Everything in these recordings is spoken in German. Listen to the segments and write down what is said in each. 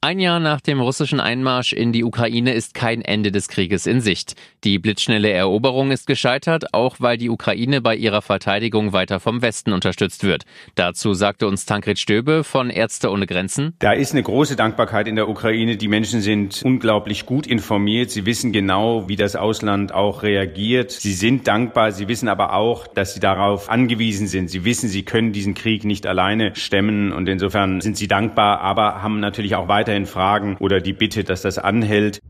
Ein Jahr nach dem russischen Einmarsch in die Ukraine ist kein Ende des Krieges in Sicht. Die blitzschnelle Eroberung ist gescheitert, auch weil die Ukraine bei ihrer Verteidigung weiter vom Westen unterstützt wird. Dazu sagte uns Tankred Stöbe von Ärzte ohne Grenzen. Da ist eine große Dankbarkeit in der Ukraine. Die Menschen sind unglaublich gut informiert. Sie wissen genau, wie das Ausland auch reagiert. Sie sind dankbar. Sie wissen aber auch, dass sie darauf angewiesen sind. Sie wissen, sie können diesen Krieg nicht alleine stemmen. Und insofern sind sie dankbar, aber haben natürlich auch weiter weiterhin Fragen oder die Bitte, dass das anhält.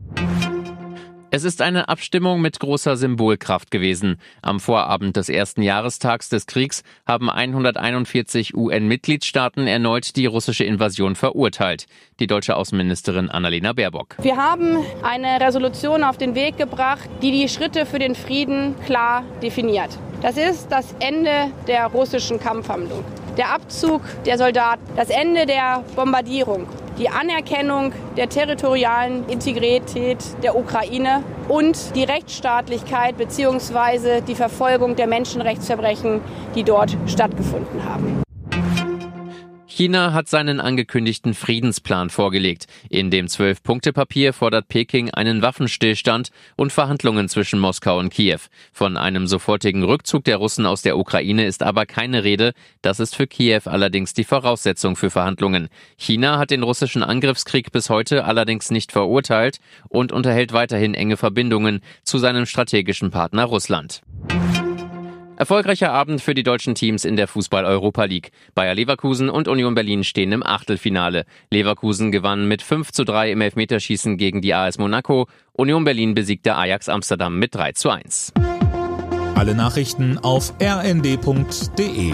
Es ist eine Abstimmung mit großer Symbolkraft gewesen. Am Vorabend des ersten Jahrestags des Kriegs haben 141 UN-Mitgliedstaaten erneut die russische Invasion verurteilt. Die deutsche Außenministerin Annalena Baerbock. Wir haben eine Resolution auf den Weg gebracht, die die Schritte für den Frieden klar definiert. Das ist das Ende der russischen Kampfhandlung, der Abzug der Soldaten, das Ende der Bombardierung die Anerkennung der territorialen Integrität der Ukraine und die Rechtsstaatlichkeit bzw. die Verfolgung der Menschenrechtsverbrechen, die dort stattgefunden haben. China hat seinen angekündigten Friedensplan vorgelegt. In dem Zwölf-Punkte-Papier fordert Peking einen Waffenstillstand und Verhandlungen zwischen Moskau und Kiew. Von einem sofortigen Rückzug der Russen aus der Ukraine ist aber keine Rede. Das ist für Kiew allerdings die Voraussetzung für Verhandlungen. China hat den russischen Angriffskrieg bis heute allerdings nicht verurteilt und unterhält weiterhin enge Verbindungen zu seinem strategischen Partner Russland. Erfolgreicher Abend für die deutschen Teams in der Fußball-Europa League. Bayer Leverkusen und Union Berlin stehen im Achtelfinale. Leverkusen gewann mit 5 zu 3 im Elfmeterschießen gegen die AS Monaco. Union Berlin besiegte Ajax Amsterdam mit 3 zu 1. Alle Nachrichten auf rnd.de